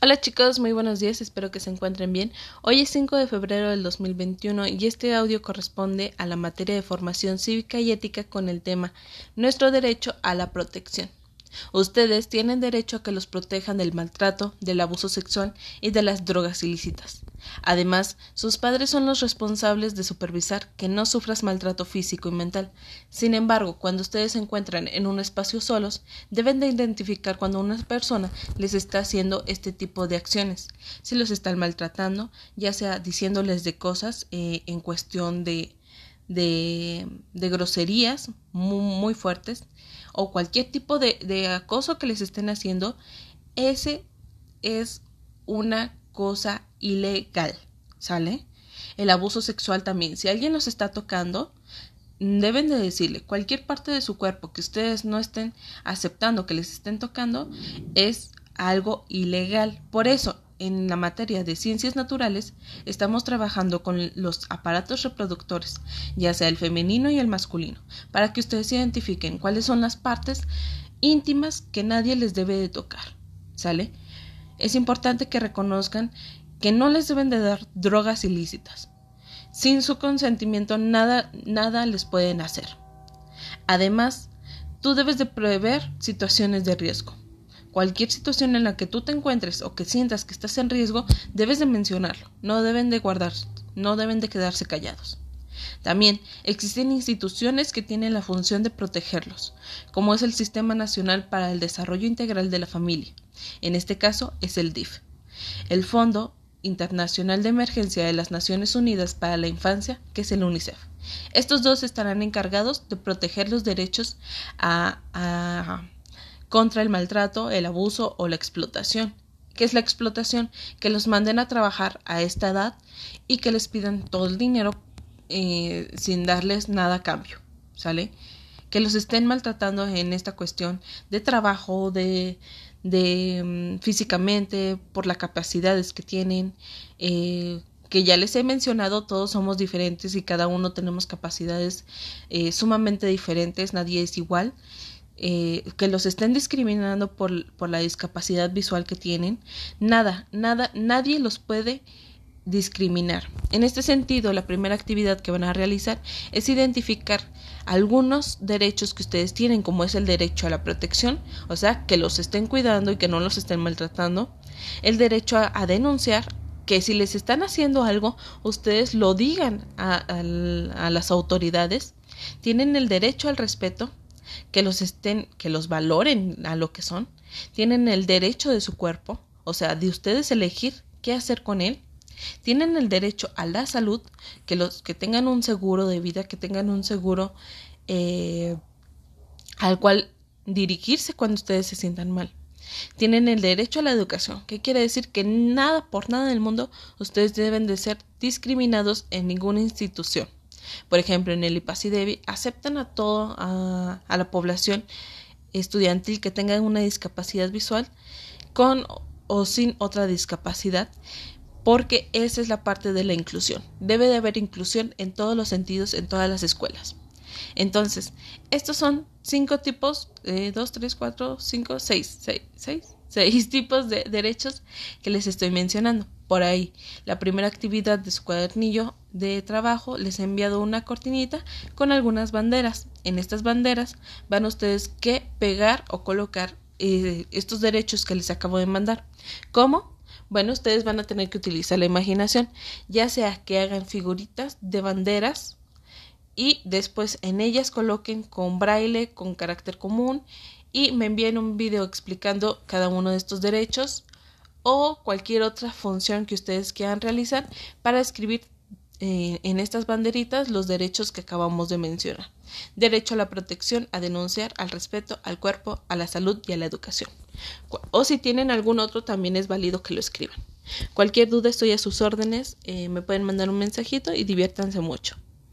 Hola chicos, muy buenos días, espero que se encuentren bien. Hoy es 5 de febrero del 2021 y este audio corresponde a la materia de formación cívica y ética con el tema Nuestro derecho a la protección. Ustedes tienen derecho a que los protejan del maltrato, del abuso sexual y de las drogas ilícitas. Además, sus padres son los responsables de supervisar que no sufras maltrato físico y mental. Sin embargo, cuando ustedes se encuentran en un espacio solos, deben de identificar cuando una persona les está haciendo este tipo de acciones. Si los están maltratando, ya sea diciéndoles de cosas eh, en cuestión de, de, groserías muy, muy, fuertes o cualquier tipo de, de acoso que les estén haciendo, ese es una cosa ilegal, ¿sale? El abuso sexual también. Si alguien los está tocando, deben de decirle cualquier parte de su cuerpo que ustedes no estén aceptando que les estén tocando es algo ilegal. Por eso, en la materia de ciencias naturales, estamos trabajando con los aparatos reproductores, ya sea el femenino y el masculino, para que ustedes identifiquen cuáles son las partes íntimas que nadie les debe de tocar. ¿Sale? Es importante que reconozcan que no les deben de dar drogas ilícitas. Sin su consentimiento nada, nada les pueden hacer. Además, tú debes de prever situaciones de riesgo. Cualquier situación en la que tú te encuentres o que sientas que estás en riesgo, debes de mencionarlo. No deben de guardar, no deben de quedarse callados. También existen instituciones que tienen la función de protegerlos, como es el Sistema Nacional para el Desarrollo Integral de la Familia. En este caso es el DIF. El Fondo Internacional de Emergencia de las Naciones Unidas para la Infancia, que es el UNICEF. Estos dos estarán encargados de proteger los derechos contra el maltrato, el abuso o la explotación. ¿Qué es la explotación? Que los manden a trabajar a esta edad y que les pidan todo el dinero eh, sin darles nada a cambio. ¿Sale? Que los estén maltratando en esta cuestión de trabajo, de, de mm, físicamente, por las capacidades que tienen, eh, que ya les he mencionado, todos somos diferentes y cada uno tenemos capacidades eh, sumamente diferentes, nadie es igual. Eh, que los estén discriminando por, por la discapacidad visual que tienen, nada, nada, nadie los puede discriminar. En este sentido, la primera actividad que van a realizar es identificar algunos derechos que ustedes tienen, como es el derecho a la protección, o sea, que los estén cuidando y que no los estén maltratando, el derecho a, denunciar, que si les están haciendo algo, ustedes lo digan a, a las autoridades, tienen el derecho al respeto, que los estén, que los valoren a lo que son, tienen el derecho de su cuerpo, o sea, de ustedes elegir qué hacer con él, tienen el derecho a la salud, que los que tengan un seguro de vida, que tengan un seguro eh, al cual dirigirse cuando ustedes se sientan mal. Tienen el derecho a la educación, que quiere decir que nada por nada del mundo ustedes deben de ser discriminados en ninguna institución. Por ejemplo, en el IPACIDEBI aceptan a todo a, a la población estudiantil que tenga una discapacidad visual con o sin otra discapacidad, porque esa es la parte de la inclusión. Debe de haber inclusión en todos los sentidos en todas las escuelas. Entonces, estos son cinco tipos, eh, dos, tres, cuatro, cinco, seis, seis, seis, seis tipos de derechos que les estoy mencionando. Por ahí, la primera actividad de su cuadernillo de trabajo les he enviado una cortinita con algunas banderas. En estas banderas van ustedes que pegar o colocar eh, estos derechos que les acabo de mandar. ¿Cómo? Bueno, ustedes van a tener que utilizar la imaginación, ya sea que hagan figuritas de banderas y después en ellas coloquen con braille, con carácter común y me envíen un video explicando cada uno de estos derechos o cualquier otra función que ustedes quieran realizar para escribir eh, en estas banderitas los derechos que acabamos de mencionar. Derecho a la protección, a denunciar, al respeto, al cuerpo, a la salud y a la educación. O si tienen algún otro, también es válido que lo escriban. Cualquier duda estoy a sus órdenes, eh, me pueden mandar un mensajito y diviértanse mucho.